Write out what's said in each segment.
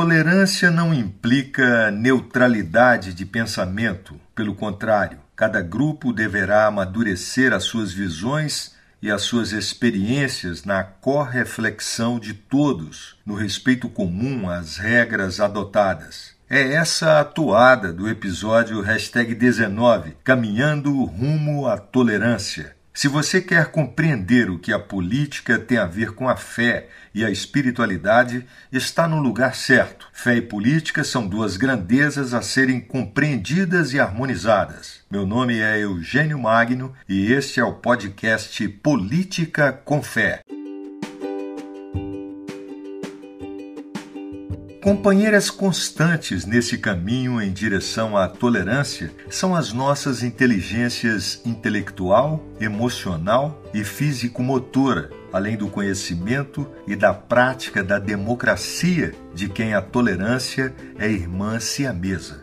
Tolerância não implica neutralidade de pensamento, pelo contrário, cada grupo deverá amadurecer as suas visões e as suas experiências na correflexão de todos, no respeito comum às regras adotadas. É essa a toada do episódio 19, Caminhando rumo à tolerância. Se você quer compreender o que a política tem a ver com a fé e a espiritualidade, está no lugar certo. Fé e política são duas grandezas a serem compreendidas e harmonizadas. Meu nome é Eugênio Magno e este é o podcast Política com Fé. Companheiras constantes nesse caminho em direção à tolerância são as nossas inteligências intelectual, emocional e físico-motora, além do conhecimento e da prática da democracia, de quem a tolerância é irmã siamesa.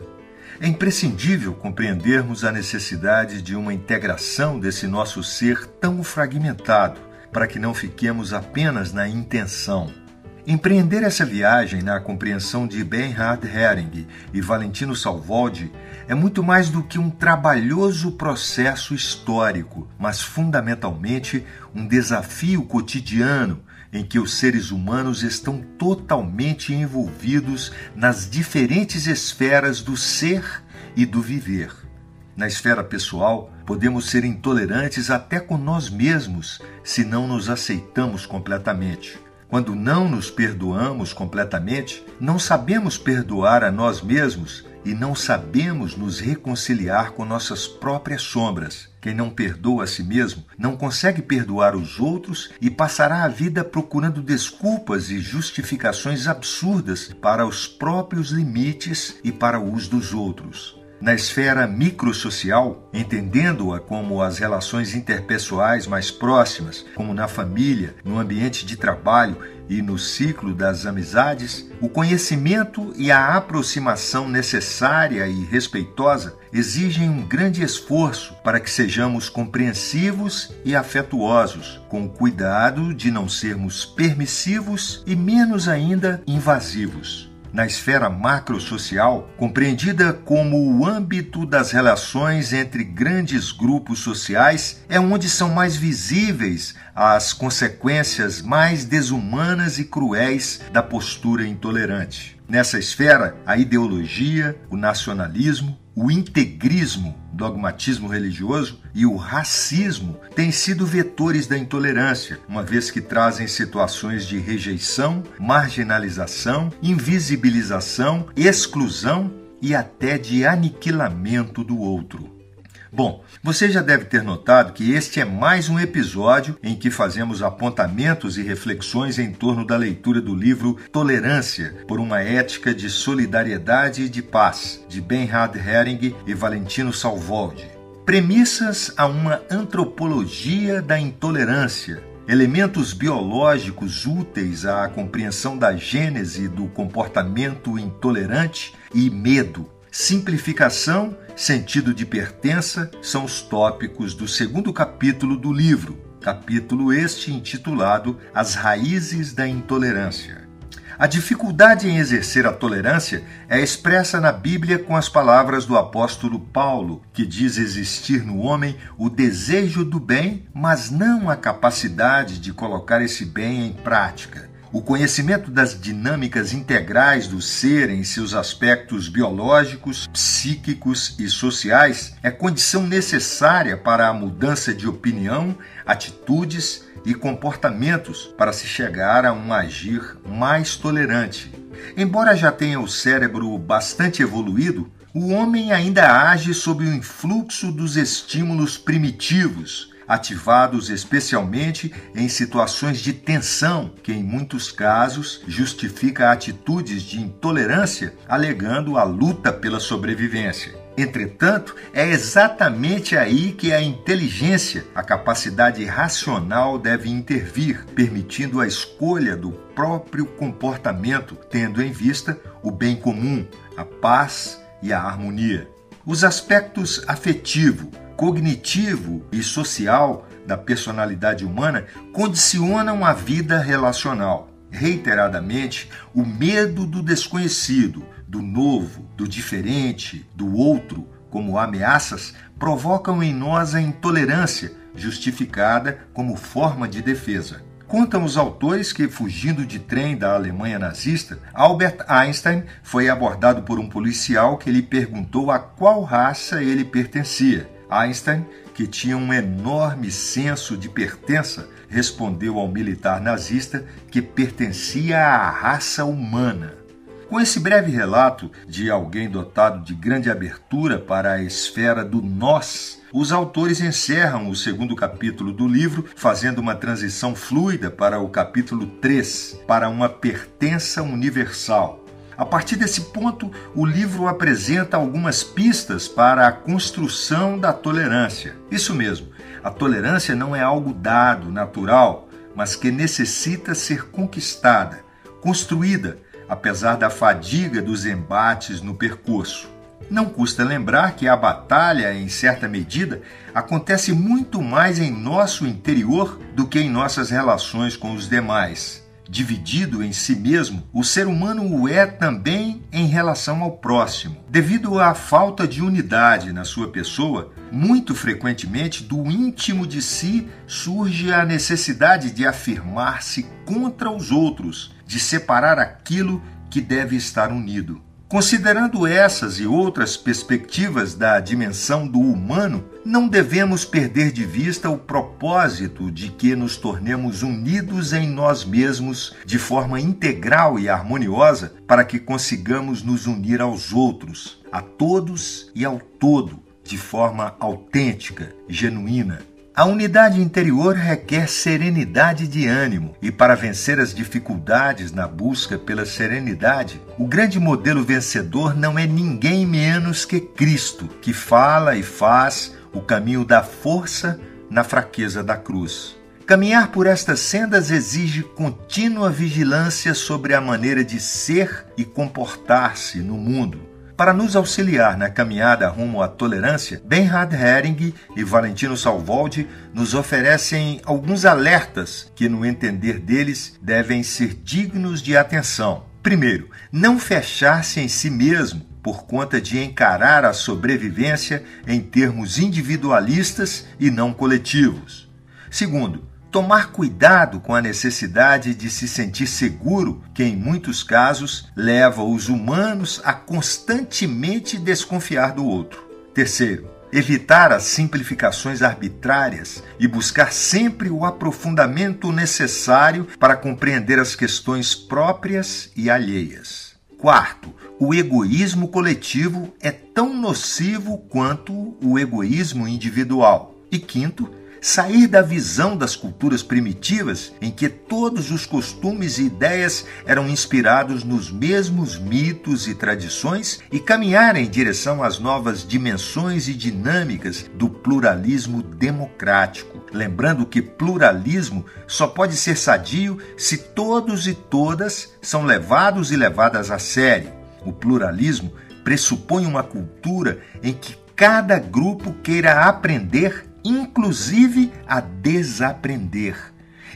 É imprescindível compreendermos a necessidade de uma integração desse nosso ser tão fragmentado, para que não fiquemos apenas na intenção Empreender essa viagem na compreensão de Bernhard Hering e Valentino Salvoldi é muito mais do que um trabalhoso processo histórico, mas fundamentalmente um desafio cotidiano em que os seres humanos estão totalmente envolvidos nas diferentes esferas do ser e do viver. Na esfera pessoal, podemos ser intolerantes até com nós mesmos se não nos aceitamos completamente. Quando não nos perdoamos completamente, não sabemos perdoar a nós mesmos e não sabemos nos reconciliar com nossas próprias sombras. Quem não perdoa a si mesmo não consegue perdoar os outros e passará a vida procurando desculpas e justificações absurdas para os próprios limites e para o uso dos outros. Na esfera microsocial, entendendo-a como as relações interpessoais mais próximas, como na família, no ambiente de trabalho e no ciclo das amizades, o conhecimento e a aproximação necessária e respeitosa exigem um grande esforço para que sejamos compreensivos e afetuosos, com o cuidado de não sermos permissivos e menos ainda invasivos na esfera macrosocial, compreendida como o âmbito das relações entre grandes grupos sociais, é onde são mais visíveis as consequências mais desumanas e cruéis da postura intolerante. Nessa esfera, a ideologia, o nacionalismo, o integrismo, dogmatismo religioso e o racismo têm sido vetores da intolerância, uma vez que trazem situações de rejeição, marginalização, invisibilização, exclusão e até de aniquilamento do outro. Bom, você já deve ter notado que este é mais um episódio em que fazemos apontamentos e reflexões em torno da leitura do livro Tolerância por uma Ética de Solidariedade e de Paz, de Bernhard Hering e Valentino Salvoldi. Premissas a uma antropologia da intolerância, elementos biológicos úteis à compreensão da gênese do comportamento intolerante e medo Simplificação, sentido de pertença são os tópicos do segundo capítulo do livro, capítulo este intitulado As Raízes da Intolerância. A dificuldade em exercer a tolerância é expressa na Bíblia com as palavras do apóstolo Paulo, que diz existir no homem o desejo do bem, mas não a capacidade de colocar esse bem em prática. O conhecimento das dinâmicas integrais do ser em seus aspectos biológicos, psíquicos e sociais é condição necessária para a mudança de opinião, atitudes e comportamentos para se chegar a um agir mais tolerante. Embora já tenha o cérebro bastante evoluído, o homem ainda age sob o influxo dos estímulos primitivos ativados especialmente em situações de tensão, que em muitos casos justifica atitudes de intolerância, alegando a luta pela sobrevivência. Entretanto, é exatamente aí que a inteligência, a capacidade racional deve intervir, permitindo a escolha do próprio comportamento, tendo em vista o bem comum, a paz e a harmonia. Os aspectos afetivo, cognitivo e social da personalidade humana condicionam a vida relacional. reiteradamente o medo do desconhecido, do novo, do diferente, do outro, como ameaças, provocam em nós a intolerância, justificada como forma de defesa. Contam os autores que, fugindo de trem da Alemanha nazista, Albert Einstein foi abordado por um policial que lhe perguntou a qual raça ele pertencia. Einstein, que tinha um enorme senso de pertença, respondeu ao militar nazista que pertencia à raça humana. Com esse breve relato de alguém dotado de grande abertura para a esfera do nós, os autores encerram o segundo capítulo do livro, fazendo uma transição fluida para o capítulo 3, para uma pertença universal. A partir desse ponto, o livro apresenta algumas pistas para a construção da tolerância. Isso mesmo, a tolerância não é algo dado, natural, mas que necessita ser conquistada, construída apesar da fadiga dos embates no percurso. Não custa lembrar que a batalha, em certa medida, acontece muito mais em nosso interior do que em nossas relações com os demais. Dividido em si mesmo, o ser humano o é também em relação ao próximo. Devido à falta de unidade na sua pessoa, muito frequentemente do íntimo de si surge a necessidade de afirmar-se contra os outros, de separar aquilo que deve estar unido. Considerando essas e outras perspectivas da dimensão do humano, não devemos perder de vista o propósito de que nos tornemos unidos em nós mesmos de forma integral e harmoniosa para que consigamos nos unir aos outros, a todos e ao todo, de forma autêntica, genuína, a unidade interior requer serenidade de ânimo, e para vencer as dificuldades na busca pela serenidade, o grande modelo vencedor não é ninguém menos que Cristo, que fala e faz o caminho da força na fraqueza da cruz. Caminhar por estas sendas exige contínua vigilância sobre a maneira de ser e comportar-se no mundo para nos auxiliar na caminhada rumo à tolerância, Benhard Hering e Valentino Salvoldi nos oferecem alguns alertas que, no entender deles, devem ser dignos de atenção. Primeiro, não fechar-se em si mesmo por conta de encarar a sobrevivência em termos individualistas e não coletivos. Segundo, tomar cuidado com a necessidade de se sentir seguro, que em muitos casos leva os humanos a constantemente desconfiar do outro. Terceiro, evitar as simplificações arbitrárias e buscar sempre o aprofundamento necessário para compreender as questões próprias e alheias. Quarto, o egoísmo coletivo é tão nocivo quanto o egoísmo individual. E quinto, sair da visão das culturas primitivas em que todos os costumes e ideias eram inspirados nos mesmos mitos e tradições e caminhar em direção às novas dimensões e dinâmicas do pluralismo democrático. Lembrando que pluralismo só pode ser sadio se todos e todas são levados e levadas a sério. O pluralismo pressupõe uma cultura em que cada grupo queira aprender inclusive a desaprender,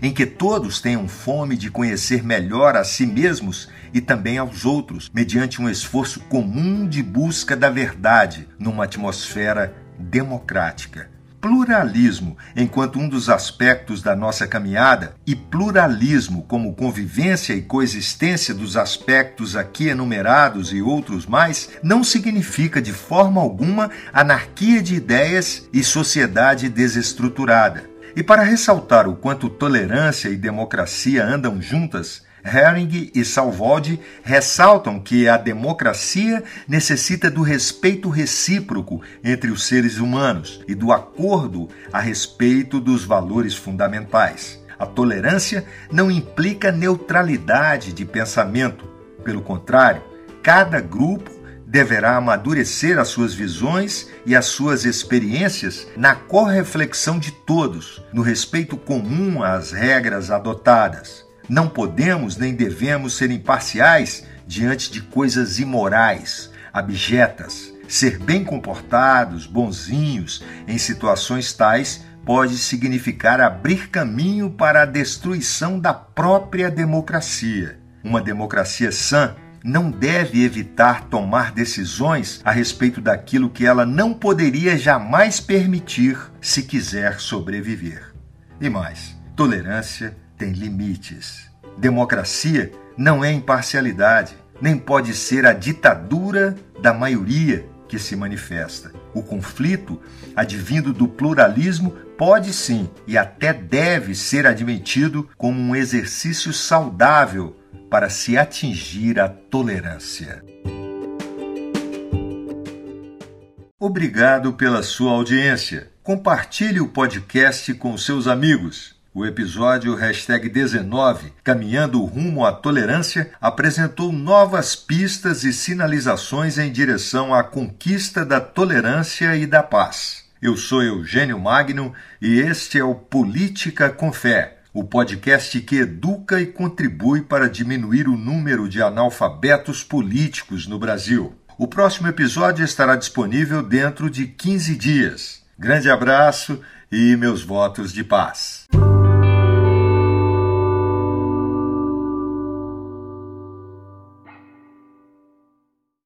em que todos tenham fome de conhecer melhor a si mesmos e também aos outros, mediante um esforço comum de busca da verdade numa atmosfera democrática pluralismo enquanto um dos aspectos da nossa caminhada e pluralismo como convivência e coexistência dos aspectos aqui enumerados e outros mais, não significa de forma alguma anarquia de ideias e sociedade desestruturada. E para ressaltar o quanto tolerância e democracia andam juntas, Hering e Salvoldi ressaltam que a democracia necessita do respeito recíproco entre os seres humanos e do acordo a respeito dos valores fundamentais. A tolerância não implica neutralidade de pensamento. Pelo contrário, cada grupo deverá amadurecer as suas visões e as suas experiências na correflexão de todos, no respeito comum às regras adotadas. Não podemos nem devemos ser imparciais diante de coisas imorais, abjetas. Ser bem comportados, bonzinhos em situações tais pode significar abrir caminho para a destruição da própria democracia. Uma democracia sã não deve evitar tomar decisões a respeito daquilo que ela não poderia jamais permitir se quiser sobreviver. E mais, tolerância tem limites. Democracia não é imparcialidade, nem pode ser a ditadura da maioria que se manifesta. O conflito, advindo do pluralismo, pode sim e até deve ser admitido como um exercício saudável para se atingir a tolerância. Obrigado pela sua audiência. Compartilhe o podcast com seus amigos. O episódio 19, Caminhando Rumo à Tolerância, apresentou novas pistas e sinalizações em direção à conquista da tolerância e da paz. Eu sou Eugênio Magno e este é o Política com Fé, o podcast que educa e contribui para diminuir o número de analfabetos políticos no Brasil. O próximo episódio estará disponível dentro de 15 dias. Grande abraço e meus votos de paz.